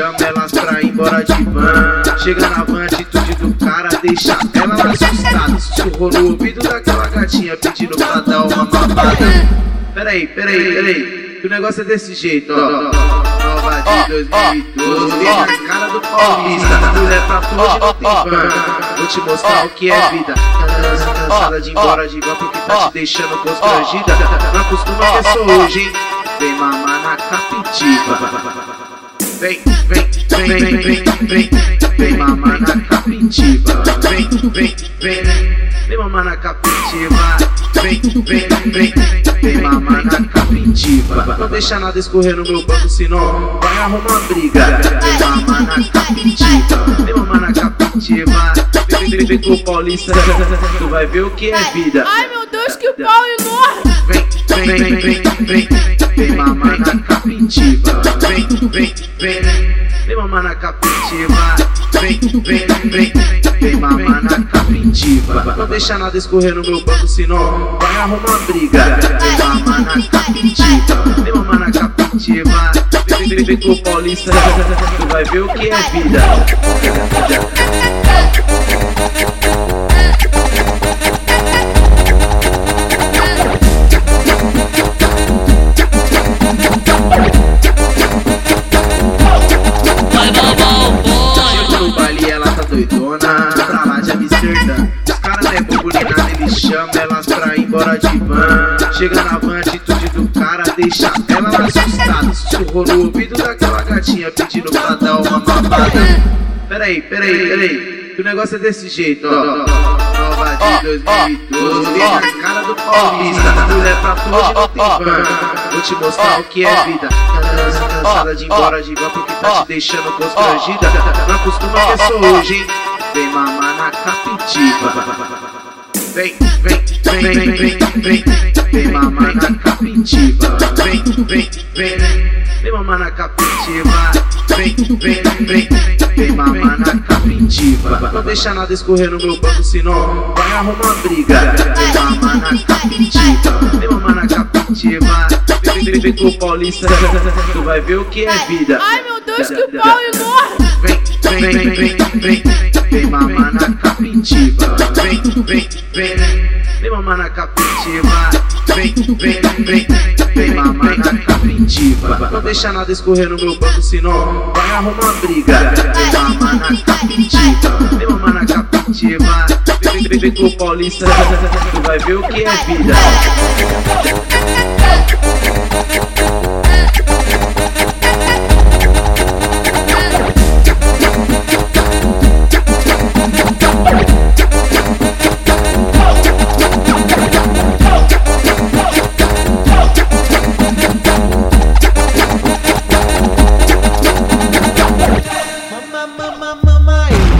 chama elas pra ir embora de van. Chega na van, atitude do cara deixa ela assustada. Sussurrou no ouvido daquela gatinha pedindo pra dar uma mamada. Peraí, peraí, peraí. Que o negócio é desse jeito, ó. Nova de 2012, vem na cara do paulista. Mulher pra tu hoje não tem van. Vou te mostrar o que é vida. Cansada de ir embora de van porque tá te deixando constrangida. Não acostuma que é só hoje, hein? Vem mamar na capitiva. Vem, vem, vem, vem, vem, vem, vem mamar na capitiva. Vem, vem, vem, vem mamar na capitiva. Vem, vem, vem, vem mamar na capitiva. Não deixa nada escorrer no meu banco, senão vai arrumar briga. Vem mamar na capitiva. Vem mamar na capitiva. Vem, vem, vem com o paulista, tu vai ver o que é vida. Ai meu Deus, que pau enorme! Vem, vem, vem, vem, vem, vem mamar na capitiva. Vem, vem, vem, vem mamar na capitiva. Vem, vem, vem, vem mamar na capitiva. Não deixa nada escorrer no meu banco, senão vai arrumar briga. Vem mamar na capitiva. Vem mamar na capitiva. Vem, vem, vem com o paulista, tu vai ver o que é vida. Chega na van, atitude do cara deixa ela assustada. Sussurrou no ouvido daquela gatinha pedindo pra dar uma mamada. Peraí, peraí, peraí. Que o negócio é desse jeito, ó. Nova de 2012, vem na cara do paulista. Mulher pra tu hoje não tem van. Vou te mostrar o que é vida. Cansada de ir embora de van porque tá te deixando constrangida. Não acostuma que é só hoje, hein? Vem mamar na capitiva. Vem, vem, vem, vem, vem, vem, vem mamar na capitiva. Vem, vem, vem, vem mamar na capitiva. Vem, vem, vem, vem mamar na capitiva. Não deixa nada escorrer no meu banco, senão vai arrumar briga. Vem mamar na capitiva. Vem mamar na capitiva. Vem, vem, vem com o paulista, tu vai ver o que é vida. Ai meu Deus, que pau enorme! Vem, vem, vem, vem, vem, vem mamar na capitiva. Vem, vem, vem, vem mamar na capitiva. Vem, vem, vem, vem mamar na capitiva. Não deixa nada escorrer no meu banco, senão vai arrumar briga. Vem mamar na capitiva. Vem mamar na capitiva. Vem, vem, vem com o paulista, tu vai ver o que é vida. mamãe.